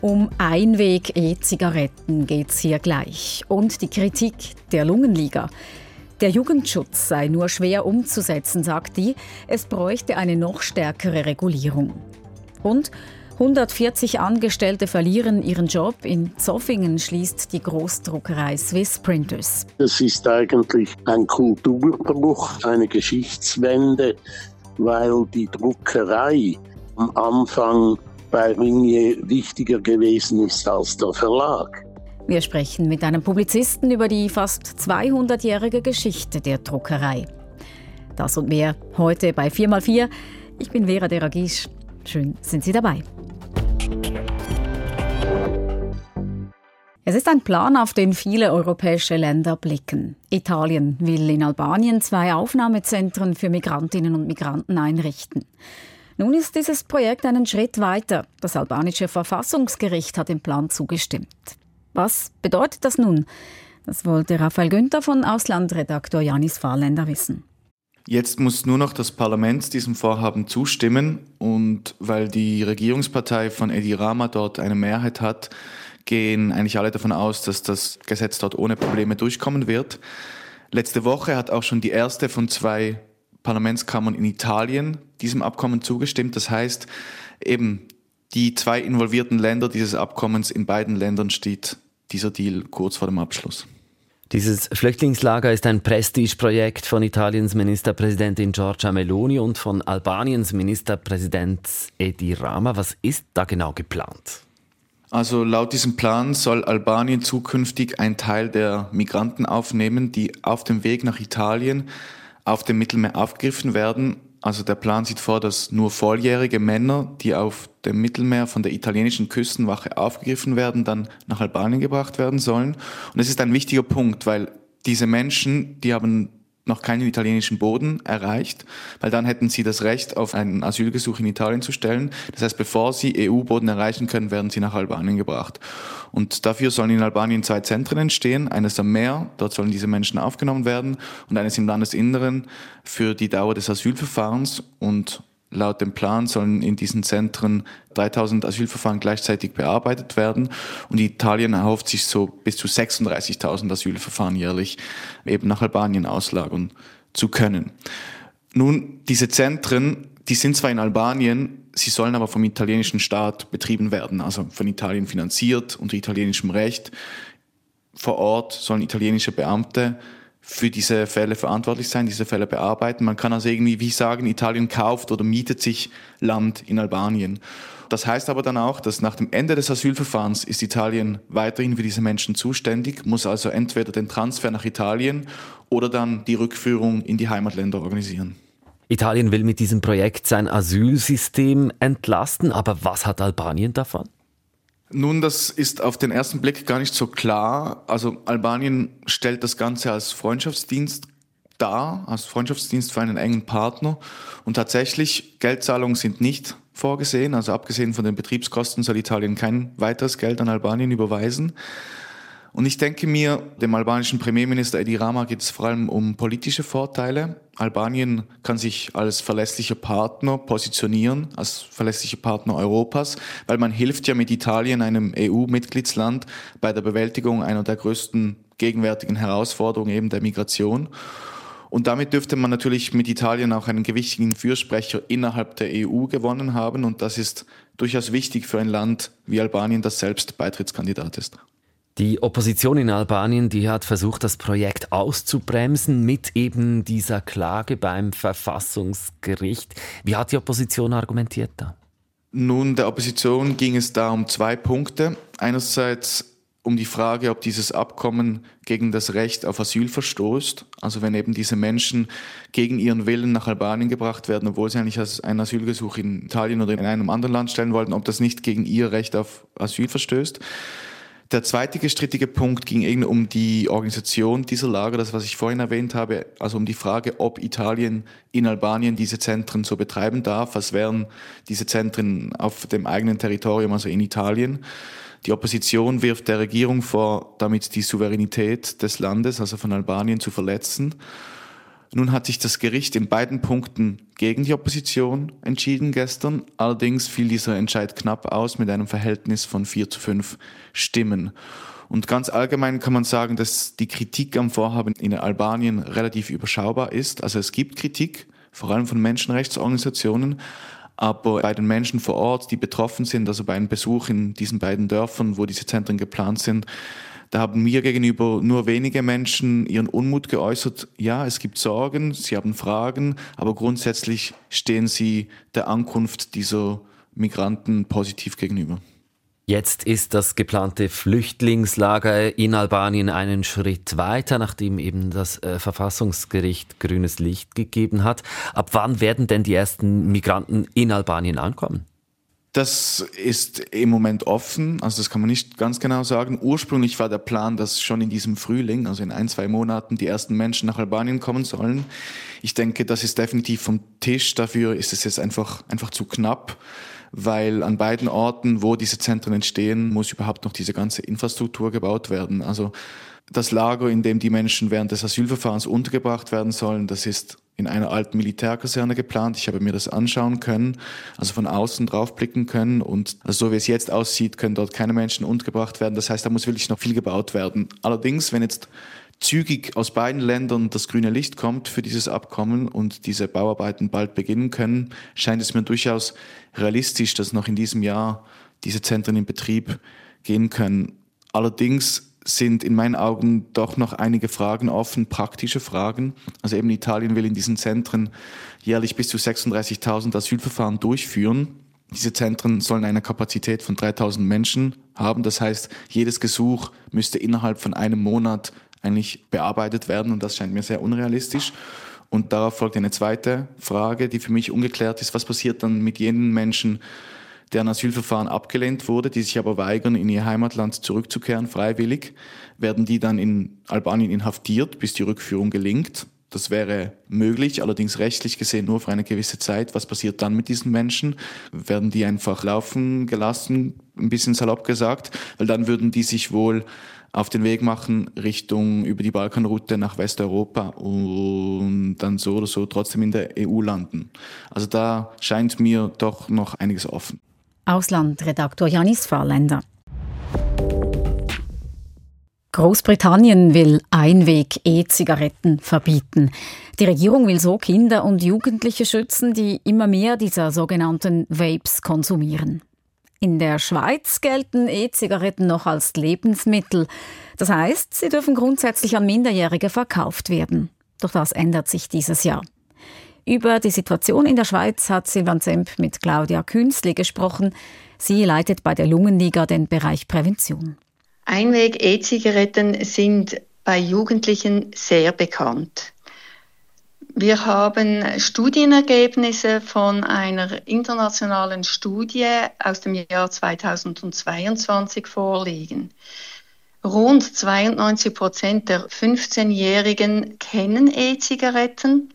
Um Einweg-E-Zigaretten geht es hier gleich. Und die Kritik der Lungenliga. Der Jugendschutz sei nur schwer umzusetzen, sagt die. Es bräuchte eine noch stärkere Regulierung. Und 140 Angestellte verlieren ihren Job. In Zoffingen schließt die Großdruckerei Swiss Printers. Das ist eigentlich ein Kulturbruch, eine Geschichtswende, weil die Druckerei am Anfang bei Ringier wichtiger gewesen ist als der Verlag. Wir sprechen mit einem Publizisten über die fast 200-jährige Geschichte der Druckerei. Das und mehr heute bei 4x4. Ich bin Vera Deragisch. Schön sind Sie dabei. Es ist ein Plan, auf den viele europäische Länder blicken. Italien will in Albanien zwei Aufnahmezentren für Migrantinnen und Migranten einrichten. Nun ist dieses Projekt einen Schritt weiter. Das albanische Verfassungsgericht hat dem Plan zugestimmt. Was bedeutet das nun? Das wollte Raphael Günther von Auslandredaktor Janis Fahrländer wissen. Jetzt muss nur noch das Parlament diesem Vorhaben zustimmen und weil die Regierungspartei von Edi Rama dort eine Mehrheit hat, gehen eigentlich alle davon aus, dass das Gesetz dort ohne Probleme durchkommen wird. Letzte Woche hat auch schon die erste von zwei Parlamentskammern in Italien diesem Abkommen zugestimmt. Das heißt, eben die zwei involvierten Länder dieses Abkommens, in beiden Ländern steht dieser Deal kurz vor dem Abschluss. Dieses Flüchtlingslager ist ein Prestigeprojekt von Italiens Ministerpräsidentin Giorgia Meloni und von Albaniens Ministerpräsident Edi Rama. Was ist da genau geplant? Also laut diesem Plan soll Albanien zukünftig einen Teil der Migranten aufnehmen, die auf dem Weg nach Italien auf dem Mittelmeer aufgegriffen werden. Also der Plan sieht vor, dass nur volljährige Männer, die auf dem Mittelmeer von der italienischen Küstenwache aufgegriffen werden, dann nach Albanien gebracht werden sollen. Und es ist ein wichtiger Punkt, weil diese Menschen, die haben noch keinen italienischen Boden erreicht, weil dann hätten sie das Recht, auf einen Asylgesuch in Italien zu stellen. Das heißt, bevor sie EU-Boden erreichen können, werden sie nach Albanien gebracht. Und dafür sollen in Albanien zwei Zentren entstehen, eines am Meer, dort sollen diese Menschen aufgenommen werden, und eines im Landesinneren für die Dauer des Asylverfahrens. Und Laut dem Plan sollen in diesen Zentren 3000 Asylverfahren gleichzeitig bearbeitet werden und Italien erhofft sich so bis zu 36.000 Asylverfahren jährlich eben nach Albanien auslagern zu können. Nun, diese Zentren, die sind zwar in Albanien, sie sollen aber vom italienischen Staat betrieben werden, also von Italien finanziert unter italienischem Recht. Vor Ort sollen italienische Beamte für diese Fälle verantwortlich sein, diese Fälle bearbeiten. Man kann also irgendwie wie sagen, Italien kauft oder mietet sich Land in Albanien. Das heißt aber dann auch, dass nach dem Ende des Asylverfahrens ist Italien weiterhin für diese Menschen zuständig, muss also entweder den Transfer nach Italien oder dann die Rückführung in die Heimatländer organisieren. Italien will mit diesem Projekt sein Asylsystem entlasten, aber was hat Albanien davon? Nun, das ist auf den ersten Blick gar nicht so klar. Also Albanien stellt das Ganze als Freundschaftsdienst dar, als Freundschaftsdienst für einen engen Partner. Und tatsächlich, Geldzahlungen sind nicht vorgesehen. Also abgesehen von den Betriebskosten soll Italien kein weiteres Geld an Albanien überweisen. Und ich denke mir, dem albanischen Premierminister Edi Rama geht es vor allem um politische Vorteile. Albanien kann sich als verlässlicher Partner positionieren, als verlässlicher Partner Europas, weil man hilft ja mit Italien, einem EU-Mitgliedsland, bei der Bewältigung einer der größten gegenwärtigen Herausforderungen eben der Migration. Und damit dürfte man natürlich mit Italien auch einen gewichtigen Fürsprecher innerhalb der EU gewonnen haben. Und das ist durchaus wichtig für ein Land wie Albanien, das selbst Beitrittskandidat ist. Die Opposition in Albanien, die hat versucht, das Projekt auszubremsen mit eben dieser Klage beim Verfassungsgericht. Wie hat die Opposition argumentiert da? Nun, der Opposition ging es da um zwei Punkte. Einerseits um die Frage, ob dieses Abkommen gegen das Recht auf Asyl verstößt. Also wenn eben diese Menschen gegen ihren Willen nach Albanien gebracht werden, obwohl sie eigentlich einen Asylgesuch in Italien oder in einem anderen Land stellen wollten, ob das nicht gegen ihr Recht auf Asyl verstößt. Der zweite gestrittige Punkt ging eben um die Organisation dieser Lager, das was ich vorhin erwähnt habe, also um die Frage, ob Italien in Albanien diese Zentren so betreiben darf, als wären diese Zentren auf dem eigenen Territorium, also in Italien. Die Opposition wirft der Regierung vor, damit die Souveränität des Landes, also von Albanien, zu verletzen. Nun hat sich das Gericht in beiden Punkten gegen die Opposition entschieden gestern. Allerdings fiel dieser Entscheid knapp aus mit einem Verhältnis von vier zu fünf Stimmen. Und ganz allgemein kann man sagen, dass die Kritik am Vorhaben in Albanien relativ überschaubar ist. Also es gibt Kritik, vor allem von Menschenrechtsorganisationen, aber bei den Menschen vor Ort, die betroffen sind, also bei einem Besuch in diesen beiden Dörfern, wo diese Zentren geplant sind, da haben mir gegenüber nur wenige Menschen ihren Unmut geäußert. Ja, es gibt Sorgen, sie haben Fragen, aber grundsätzlich stehen sie der Ankunft dieser Migranten positiv gegenüber. Jetzt ist das geplante Flüchtlingslager in Albanien einen Schritt weiter, nachdem eben das äh, Verfassungsgericht grünes Licht gegeben hat. Ab wann werden denn die ersten Migranten in Albanien ankommen? Das ist im Moment offen, also das kann man nicht ganz genau sagen. Ursprünglich war der Plan, dass schon in diesem Frühling, also in ein, zwei Monaten, die ersten Menschen nach Albanien kommen sollen. Ich denke, das ist definitiv vom Tisch. Dafür ist es jetzt einfach, einfach zu knapp weil an beiden Orten, wo diese Zentren entstehen, muss überhaupt noch diese ganze Infrastruktur gebaut werden. Also das Lager, in dem die Menschen während des Asylverfahrens untergebracht werden sollen, das ist in einer alten Militärkaserne geplant. Ich habe mir das anschauen können, also von außen draufblicken können. Und also so wie es jetzt aussieht, können dort keine Menschen untergebracht werden. Das heißt, da muss wirklich noch viel gebaut werden. Allerdings, wenn jetzt zügig aus beiden Ländern das grüne Licht kommt für dieses Abkommen und diese Bauarbeiten bald beginnen können, scheint es mir durchaus realistisch, dass noch in diesem Jahr diese Zentren in Betrieb gehen können. Allerdings sind in meinen Augen doch noch einige Fragen offen, praktische Fragen. Also eben Italien will in diesen Zentren jährlich bis zu 36.000 Asylverfahren durchführen. Diese Zentren sollen eine Kapazität von 3000 Menschen haben. Das heißt, jedes Gesuch müsste innerhalb von einem Monat eigentlich bearbeitet werden und das scheint mir sehr unrealistisch. Und darauf folgt eine zweite Frage, die für mich ungeklärt ist. Was passiert dann mit jenen Menschen, deren Asylverfahren abgelehnt wurde, die sich aber weigern, in ihr Heimatland zurückzukehren, freiwillig? Werden die dann in Albanien inhaftiert, bis die Rückführung gelingt? Das wäre möglich, allerdings rechtlich gesehen nur für eine gewisse Zeit. Was passiert dann mit diesen Menschen? Werden die einfach laufen gelassen, ein bisschen salopp gesagt? Weil dann würden die sich wohl auf den Weg machen Richtung über die Balkanroute nach Westeuropa und dann so oder so trotzdem in der EU landen. Also da scheint mir doch noch einiges offen. Auslandredaktor Janis Fahrländer. Großbritannien will Einweg-E-Zigaretten verbieten. Die Regierung will so Kinder und Jugendliche schützen, die immer mehr dieser sogenannten Vapes konsumieren. In der Schweiz gelten E-Zigaretten noch als Lebensmittel. Das heißt, sie dürfen grundsätzlich an Minderjährige verkauft werden. Doch das ändert sich dieses Jahr. Über die Situation in der Schweiz hat Silvan Zemp mit Claudia Künzli gesprochen. Sie leitet bei der Lungenliga den Bereich Prävention. Einweg-E-Zigaretten sind bei Jugendlichen sehr bekannt. Wir haben Studienergebnisse von einer internationalen Studie aus dem Jahr 2022 vorliegen. Rund 92 Prozent der 15-Jährigen kennen E-Zigaretten.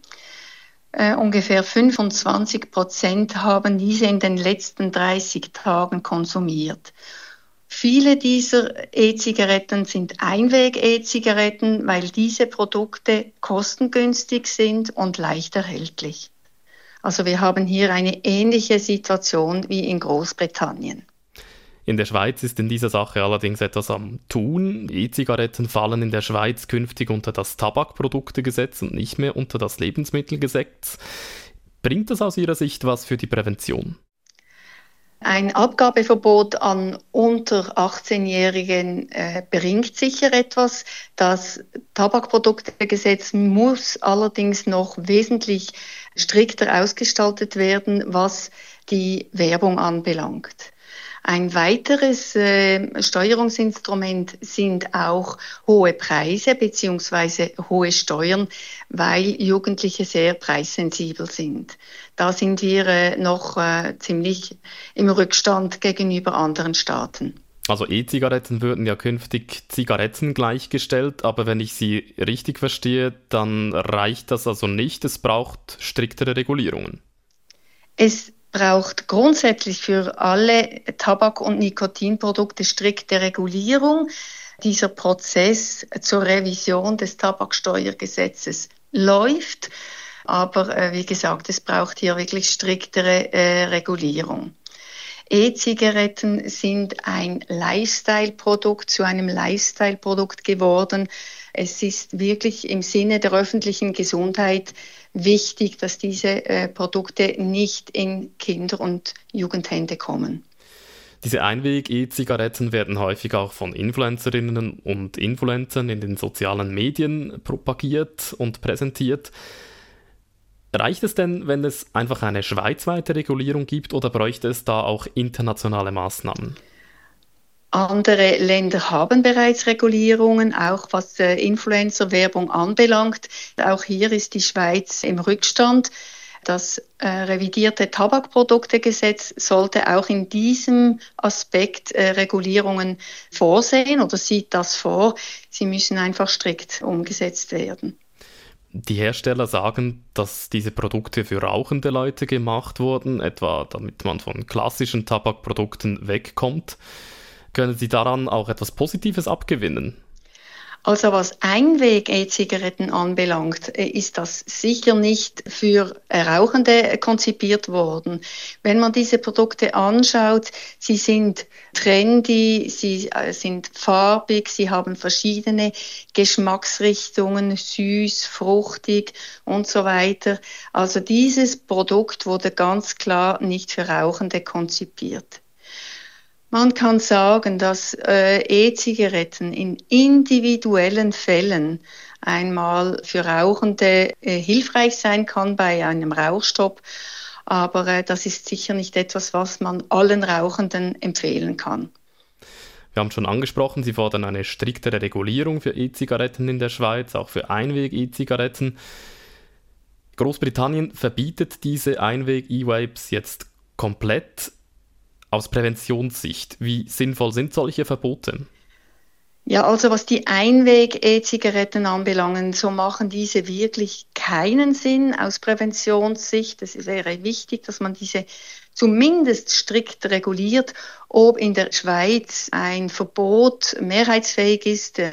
Äh, ungefähr 25 Prozent haben diese in den letzten 30 Tagen konsumiert. Viele dieser E-Zigaretten sind Einweg-E-Zigaretten, weil diese Produkte kostengünstig sind und leicht erhältlich. Also wir haben hier eine ähnliche Situation wie in Großbritannien. In der Schweiz ist in dieser Sache allerdings etwas am Tun. E-Zigaretten fallen in der Schweiz künftig unter das Tabakproduktegesetz und nicht mehr unter das Lebensmittelgesetz. Bringt das aus Ihrer Sicht was für die Prävention? Ein Abgabeverbot an unter 18-Jährigen äh, bringt sicher etwas. Das Tabakproduktegesetz muss allerdings noch wesentlich strikter ausgestaltet werden, was die Werbung anbelangt. Ein weiteres äh, Steuerungsinstrument sind auch hohe Preise beziehungsweise hohe Steuern, weil Jugendliche sehr preissensibel sind. Da sind wir äh, noch äh, ziemlich im Rückstand gegenüber anderen Staaten. Also E-Zigaretten würden ja künftig Zigaretten gleichgestellt, aber wenn ich Sie richtig verstehe, dann reicht das also nicht. Es braucht striktere Regulierungen. Es braucht grundsätzlich für alle Tabak- und Nikotinprodukte strikte Regulierung. Dieser Prozess zur Revision des Tabaksteuergesetzes läuft. Aber äh, wie gesagt, es braucht hier wirklich striktere äh, Regulierung. E-Zigaretten sind ein Lifestyle-Produkt zu einem Lifestyle-Produkt geworden. Es ist wirklich im Sinne der öffentlichen Gesundheit wichtig, dass diese äh, Produkte nicht in Kinder- und Jugendhände kommen. Diese Einweg-E-Zigaretten werden häufig auch von Influencerinnen und Influencern in den sozialen Medien propagiert und präsentiert. Reicht es denn, wenn es einfach eine schweizweite Regulierung gibt oder bräuchte es da auch internationale Maßnahmen? Andere Länder haben bereits Regulierungen, auch was äh, Influencer-Werbung anbelangt. Auch hier ist die Schweiz im Rückstand. Das äh, revidierte Tabakproduktegesetz sollte auch in diesem Aspekt äh, Regulierungen vorsehen oder sieht das vor. Sie müssen einfach strikt umgesetzt werden. Die Hersteller sagen, dass diese Produkte für rauchende Leute gemacht wurden, etwa damit man von klassischen Tabakprodukten wegkommt. Können Sie daran auch etwas Positives abgewinnen? Also was Einweg-E-Zigaretten anbelangt, äh, ist das sicher nicht für Rauchende konzipiert worden. Wenn man diese Produkte anschaut, sie sind trendy, sie äh, sind farbig, sie haben verschiedene Geschmacksrichtungen, süß, fruchtig und so weiter. Also dieses Produkt wurde ganz klar nicht für Rauchende konzipiert. Man kann sagen, dass äh, E-Zigaretten in individuellen Fällen einmal für Rauchende äh, hilfreich sein kann bei einem Rauchstopp, aber äh, das ist sicher nicht etwas, was man allen Rauchenden empfehlen kann. Wir haben schon angesprochen, Sie fordern eine striktere Regulierung für E-Zigaretten in der Schweiz, auch für Einweg-E-Zigaretten. Großbritannien verbietet diese Einweg-E-Vapes jetzt komplett aus Präventionssicht, wie sinnvoll sind solche Verbote? Ja, also was die Einweg-E-Zigaretten anbelangen, so machen diese wirklich keinen Sinn aus Präventionssicht. Es wäre wichtig, dass man diese zumindest strikt reguliert. Ob in der Schweiz ein Verbot mehrheitsfähig ist, äh,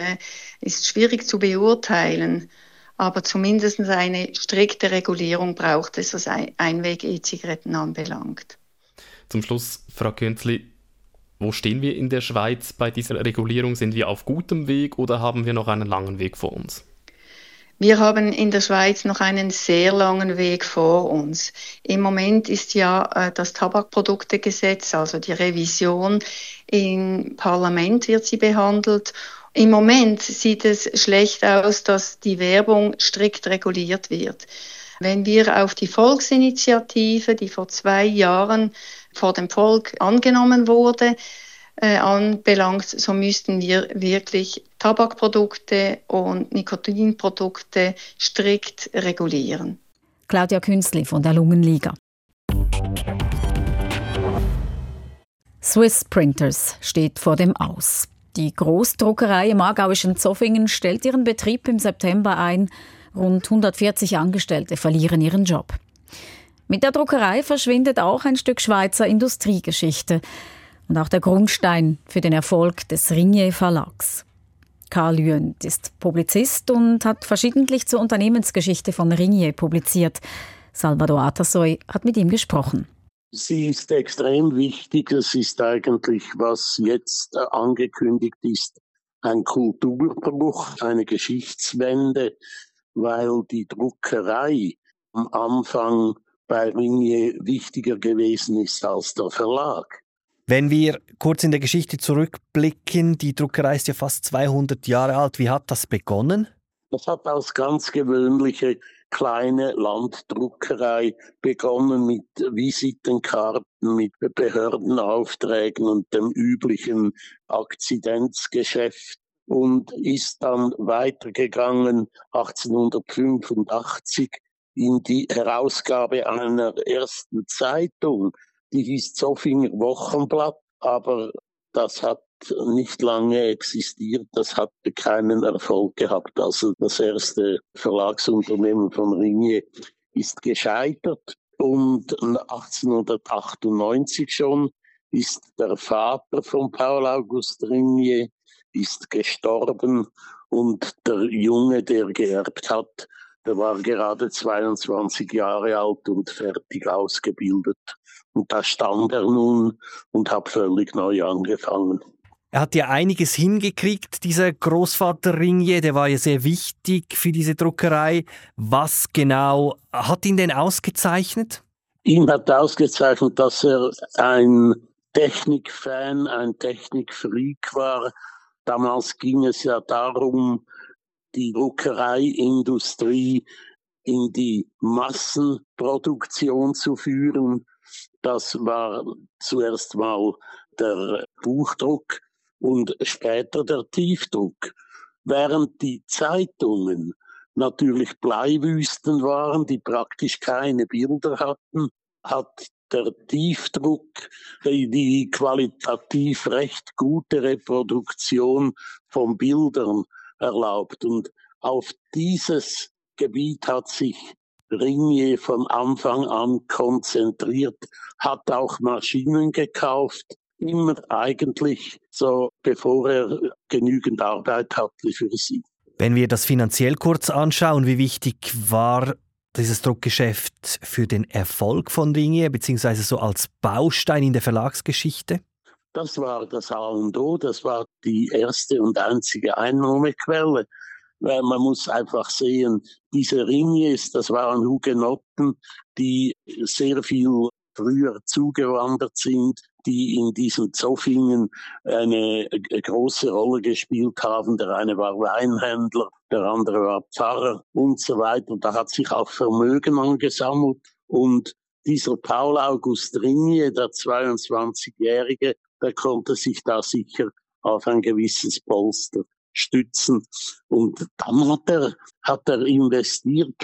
ist schwierig zu beurteilen. Aber zumindest eine strikte Regulierung braucht es, was Einweg-E-Zigaretten anbelangt. Zum Schluss, Frau Künzli, wo stehen wir in der Schweiz bei dieser Regulierung? Sind wir auf gutem Weg oder haben wir noch einen langen Weg vor uns? Wir haben in der Schweiz noch einen sehr langen Weg vor uns. Im Moment ist ja äh, das Tabakproduktegesetz, also die Revision im Parlament wird sie behandelt. Im Moment sieht es schlecht aus, dass die Werbung strikt reguliert wird. Wenn wir auf die Volksinitiative, die vor zwei Jahren vor dem Volk angenommen wurde, äh, anbelangt, so müssten wir wirklich Tabakprodukte und Nikotinprodukte strikt regulieren. Claudia Künstli von der Lungenliga. Swiss Printers steht vor dem Aus. Die Großdruckerei im aargauischen Zoffingen stellt ihren Betrieb im September ein. Rund 140 Angestellte verlieren ihren Job. Mit der Druckerei verschwindet auch ein Stück Schweizer Industriegeschichte und auch der Grundstein für den Erfolg des Ringier Verlags. Karl Jünd ist Publizist und hat verschiedentlich zur Unternehmensgeschichte von Ringier publiziert. Salvador Atasoy hat mit ihm gesprochen. Sie ist extrem wichtig. Es ist eigentlich, was jetzt angekündigt ist, ein Kulturbruch, eine Geschichtswende, weil die Druckerei am Anfang bei Ringier wichtiger gewesen ist als der Verlag. Wenn wir kurz in der Geschichte zurückblicken, die Druckerei ist ja fast 200 Jahre alt. Wie hat das begonnen? Das hat als ganz gewöhnliche kleine Landdruckerei begonnen mit Visitenkarten, mit Behördenaufträgen und dem üblichen Akzidenzgeschäft und ist dann weitergegangen 1885 in die Herausgabe einer ersten Zeitung, die hieß Zofinger Wochenblatt, aber das hat nicht lange existiert, das hat keinen Erfolg gehabt. Also das erste Verlagsunternehmen von Ringier ist gescheitert. Und 1898 schon ist der Vater von Paul August Ringier ist gestorben und der Junge, der geerbt hat, Der war gerade 22 Jahre alt und fertig ausgebildet. Und da stand er nun und hat völlig neu angefangen. Er hat ja einiges hingekriegt, dieser Großvater Ringier, der war ja sehr wichtig für diese Druckerei. Was genau hat ihn denn ausgezeichnet? Ihn hat ausgezeichnet, dass er ein Technikfan, ein Technikfreak war. Damals ging es ja darum, die Druckereiindustrie in die Massenproduktion zu führen. Das war zuerst mal der Buchdruck und später der Tiefdruck. Während die Zeitungen natürlich Bleiwüsten waren, die praktisch keine Bilder hatten, hat der Tiefdruck die qualitativ recht gute Reproduktion von Bildern erlaubt. Und auf dieses Gebiet hat sich Ringier von Anfang an konzentriert, hat auch Maschinen gekauft, immer eigentlich so, bevor er genügend Arbeit hatte für sie. Wenn wir das finanziell kurz anschauen, wie wichtig war dieses Druckgeschäft für den Erfolg von Ringier, beziehungsweise so als Baustein in der Verlagsgeschichte? Das war das A und O, das war die erste und einzige Einnahmequelle. Weil man muss einfach sehen, diese Ringiers, das waren Hugenotten, die sehr viel früher zugewandert sind, die in diesen Zoffingen eine große Rolle gespielt haben. Der eine war Weinhändler, der andere war Pfarrer und so weiter. Da hat sich auch Vermögen angesammelt und dieser Paul August Ringier, der 22-Jährige, der konnte sich da sicher auf ein gewisses Polster stützen. Und dann hat er, hat er investiert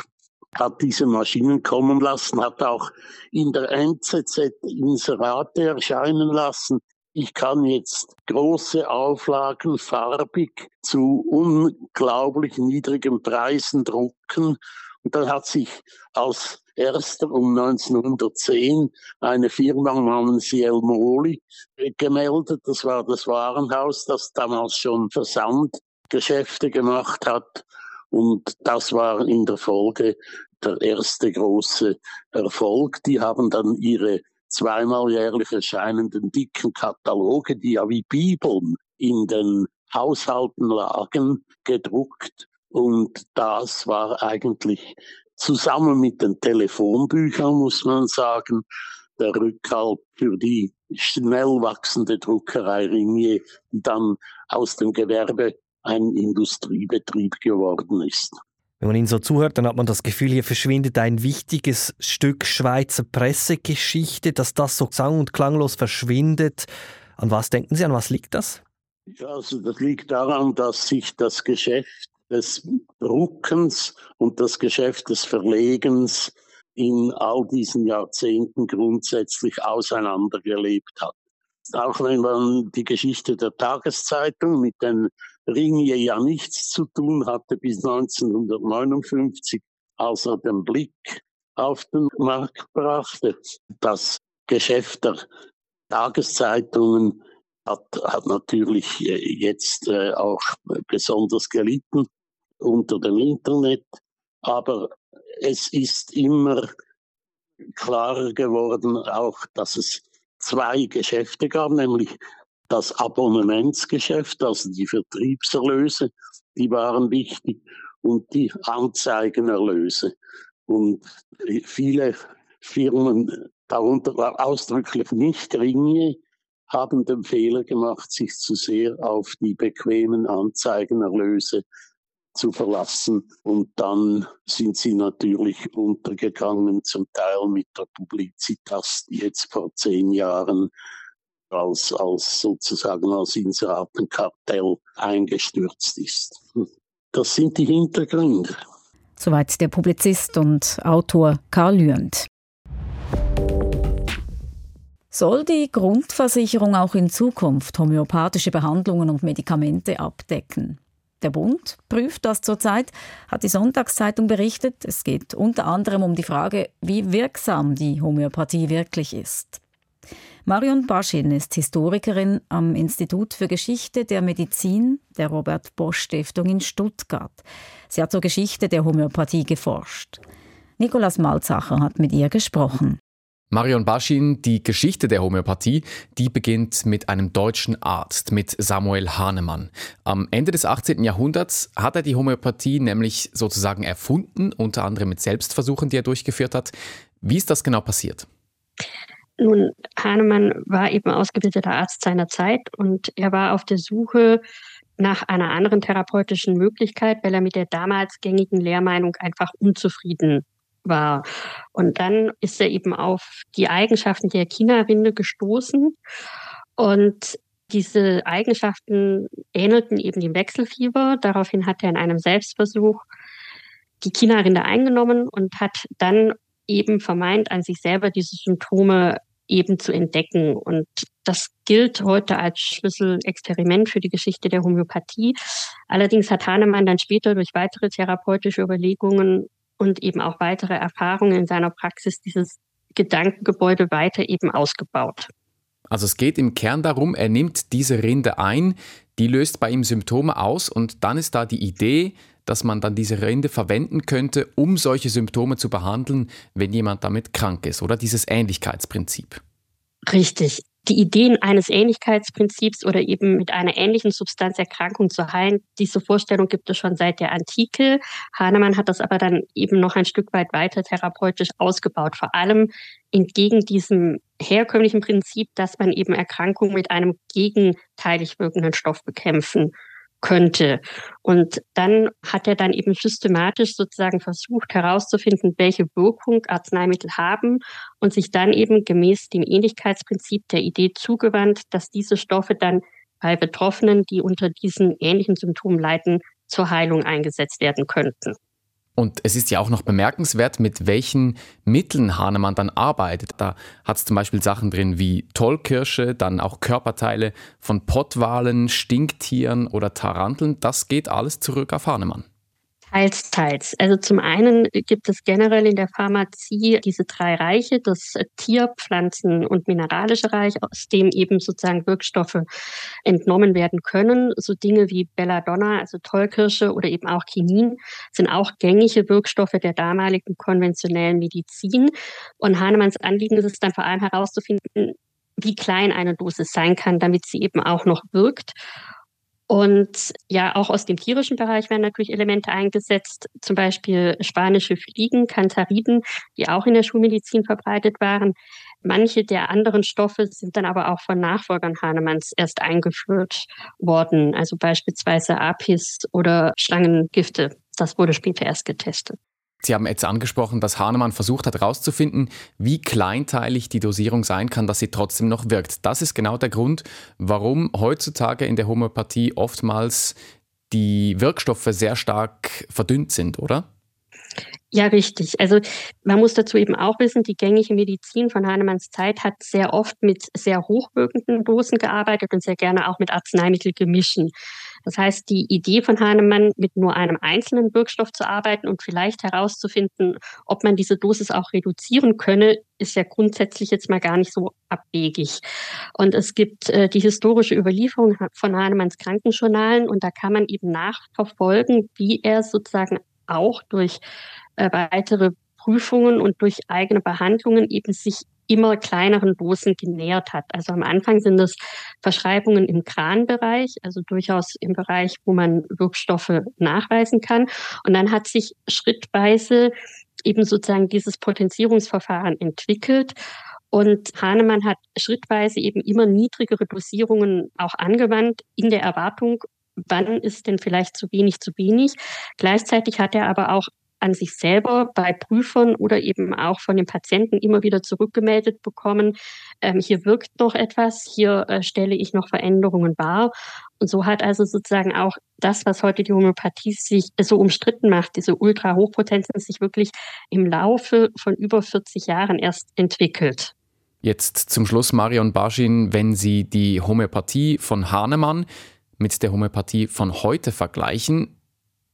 hat diese Maschinen kommen lassen, hat auch in der NZZ Inserate erscheinen lassen. Ich kann jetzt große Auflagen farbig zu unglaublich niedrigen Preisen drucken. Und dann hat sich als erster um 1910 eine Firma namens El Moli gemeldet. Das war das Warenhaus, das damals schon Versandgeschäfte gemacht hat. Und das war in der Folge der erste große Erfolg. Die haben dann ihre zweimal jährlich erscheinenden dicken Kataloge, die ja wie Bibeln in den Haushalten lagen, gedruckt. Und das war eigentlich zusammen mit den Telefonbüchern, muss man sagen, der Rückhalt für die schnell wachsende Druckerei Ringier, die dann aus dem Gewerbe ein Industriebetrieb geworden ist. Wenn man Ihnen so zuhört, dann hat man das Gefühl, hier verschwindet ein wichtiges Stück Schweizer Pressegeschichte, dass das so sang- und klanglos verschwindet. An was denken Sie, an was liegt das? Ja, also das liegt daran, dass sich das Geschäft des Druckens und das Geschäft des Verlegens in all diesen Jahrzehnten grundsätzlich auseinandergelebt hat. Auch wenn man die Geschichte der Tageszeitung mit den Ringier ja nichts zu tun hatte bis 1959, als er den Blick auf den Markt brachte. Das Geschäft der Tageszeitungen hat, hat natürlich äh, jetzt äh, auch besonders gelitten unter dem Internet, aber es ist immer klarer geworden auch, dass es zwei Geschäfte gab, nämlich das Abonnementsgeschäft, also die Vertriebserlöse, die waren wichtig und die Anzeigenerlöse. Und viele Firmen, darunter ausdrücklich nicht Ringe, haben den Fehler gemacht, sich zu sehr auf die bequemen Anzeigenerlöse zu verlassen. Und dann sind sie natürlich untergegangen, zum Teil mit der Publizitas, die jetzt vor zehn Jahren als, als sozusagen als Inseratenkartell eingestürzt ist. Das sind die Hintergründe. Soweit der Publizist und Autor Karl Lüend. Soll die Grundversicherung auch in Zukunft homöopathische Behandlungen und Medikamente abdecken? Der Bund prüft das zurzeit, hat die Sonntagszeitung berichtet. Es geht unter anderem um die Frage, wie wirksam die Homöopathie wirklich ist. Marion Baschin ist Historikerin am Institut für Geschichte der Medizin der Robert Bosch Stiftung in Stuttgart. Sie hat zur Geschichte der Homöopathie geforscht. Nikolaus Malzacher hat mit ihr gesprochen. Marion Baschin, die Geschichte der Homöopathie, die beginnt mit einem deutschen Arzt, mit Samuel Hahnemann. Am Ende des 18. Jahrhunderts hat er die Homöopathie nämlich sozusagen erfunden, unter anderem mit Selbstversuchen, die er durchgeführt hat. Wie ist das genau passiert? Nun, Hahnemann war eben ausgebildeter Arzt seiner Zeit und er war auf der Suche nach einer anderen therapeutischen Möglichkeit, weil er mit der damals gängigen Lehrmeinung einfach unzufrieden war. Und dann ist er eben auf die Eigenschaften der China-Rinde gestoßen. Und diese Eigenschaften ähnelten eben dem Wechselfieber. Daraufhin hat er in einem Selbstversuch die China-Rinde eingenommen und hat dann eben vermeint, an sich selber diese Symptome eben zu entdecken. Und das gilt heute als Schlüsselexperiment für die Geschichte der Homöopathie. Allerdings hat Hahnemann dann später durch weitere therapeutische Überlegungen und eben auch weitere Erfahrungen in seiner Praxis dieses Gedankengebäude weiter eben ausgebaut. Also es geht im Kern darum, er nimmt diese Rinde ein, die löst bei ihm Symptome aus und dann ist da die Idee, dass man dann diese Rinde verwenden könnte, um solche Symptome zu behandeln, wenn jemand damit krank ist, oder dieses Ähnlichkeitsprinzip. Richtig die Ideen eines Ähnlichkeitsprinzips oder eben mit einer ähnlichen Substanzerkrankung zu heilen, diese Vorstellung gibt es schon seit der Antike. Hahnemann hat das aber dann eben noch ein Stück weit weiter therapeutisch ausgebaut, vor allem entgegen diesem herkömmlichen Prinzip, dass man eben Erkrankungen mit einem gegenteilig wirkenden Stoff bekämpfen könnte. Und dann hat er dann eben systematisch sozusagen versucht herauszufinden, welche Wirkung Arzneimittel haben und sich dann eben gemäß dem Ähnlichkeitsprinzip der Idee zugewandt, dass diese Stoffe dann bei Betroffenen, die unter diesen ähnlichen Symptomen leiden, zur Heilung eingesetzt werden könnten. Und es ist ja auch noch bemerkenswert, mit welchen Mitteln Hahnemann dann arbeitet. Da hat es zum Beispiel Sachen drin wie Tollkirsche, dann auch Körperteile von Pottwalen, Stinktieren oder Taranteln. Das geht alles zurück auf Hahnemann. Teils, teils. Also zum einen gibt es generell in der Pharmazie diese drei Reiche, das Tier-, Pflanzen- und mineralische Reich, aus dem eben sozusagen Wirkstoffe entnommen werden können. So Dinge wie Belladonna, also Tollkirsche oder eben auch Chinin sind auch gängige Wirkstoffe der damaligen konventionellen Medizin. Und Hahnemanns Anliegen ist es dann vor allem herauszufinden, wie klein eine Dosis sein kann, damit sie eben auch noch wirkt. Und ja, auch aus dem tierischen Bereich werden natürlich Elemente eingesetzt, zum Beispiel spanische Fliegen, Canthariden, die auch in der Schulmedizin verbreitet waren. Manche der anderen Stoffe sind dann aber auch von Nachfolgern Hahnemanns erst eingeführt worden, also beispielsweise Apis oder Schlangengifte. Das wurde später erst getestet. Sie haben jetzt angesprochen, dass Hahnemann versucht hat herauszufinden, wie kleinteilig die Dosierung sein kann, dass sie trotzdem noch wirkt. Das ist genau der Grund, warum heutzutage in der Homöopathie oftmals die Wirkstoffe sehr stark verdünnt sind, oder? Ja, richtig. Also man muss dazu eben auch wissen, die gängige Medizin von Hahnemanns Zeit hat sehr oft mit sehr hochwirkenden Dosen gearbeitet und sehr gerne auch mit Arzneimittelgemischen. Das heißt, die Idee von Hahnemann, mit nur einem einzelnen Wirkstoff zu arbeiten und vielleicht herauszufinden, ob man diese Dosis auch reduzieren könne, ist ja grundsätzlich jetzt mal gar nicht so abwegig. Und es gibt äh, die historische Überlieferung von Hahnemanns Krankenjournalen und da kann man eben nachverfolgen, wie er sozusagen auch durch äh, weitere Prüfungen und durch eigene Behandlungen eben sich immer kleineren Dosen genähert hat. Also am Anfang sind es Verschreibungen im Kranbereich, also durchaus im Bereich, wo man Wirkstoffe nachweisen kann. Und dann hat sich schrittweise eben sozusagen dieses Potenzierungsverfahren entwickelt. Und Hahnemann hat schrittweise eben immer niedrigere Dosierungen auch angewandt, in der Erwartung, wann ist denn vielleicht zu wenig zu wenig. Gleichzeitig hat er aber auch an sich selber bei Prüfern oder eben auch von den Patienten immer wieder zurückgemeldet bekommen, ähm, hier wirkt noch etwas, hier äh, stelle ich noch Veränderungen wahr. Und so hat also sozusagen auch das, was heute die Homöopathie sich so umstritten macht, diese Ultra-Hochpotenzen, sich wirklich im Laufe von über 40 Jahren erst entwickelt. Jetzt zum Schluss, Marion Baschin, wenn Sie die Homöopathie von Hahnemann mit der Homöopathie von heute vergleichen,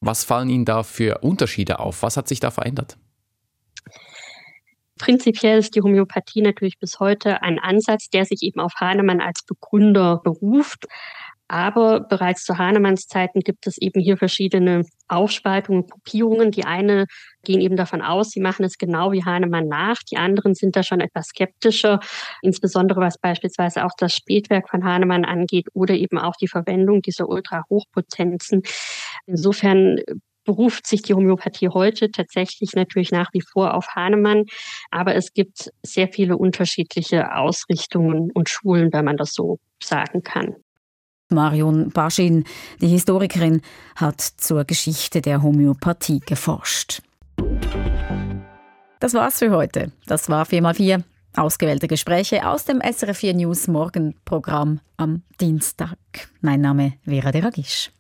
was fallen Ihnen da für Unterschiede auf? Was hat sich da verändert? Prinzipiell ist die Homöopathie natürlich bis heute ein Ansatz, der sich eben auf Hahnemann als Begründer beruft. Aber bereits zu Hahnemanns Zeiten gibt es eben hier verschiedene Aufspaltungen, Gruppierungen. Die eine gehen eben davon aus, sie machen es genau wie Hahnemann nach. Die anderen sind da schon etwas skeptischer, insbesondere was beispielsweise auch das Spätwerk von Hahnemann angeht oder eben auch die Verwendung dieser Ultrahochpotenzen. Insofern beruft sich die Homöopathie heute tatsächlich natürlich nach wie vor auf Hahnemann, aber es gibt sehr viele unterschiedliche Ausrichtungen und Schulen, wenn man das so sagen kann. Marion Baschin, die Historikerin, hat zur Geschichte der Homöopathie geforscht. Das war's für heute. Das war 4x4. Ausgewählte Gespräche aus dem SRF 4 News Morgenprogramm am Dienstag. Mein Name Vera Deragisch.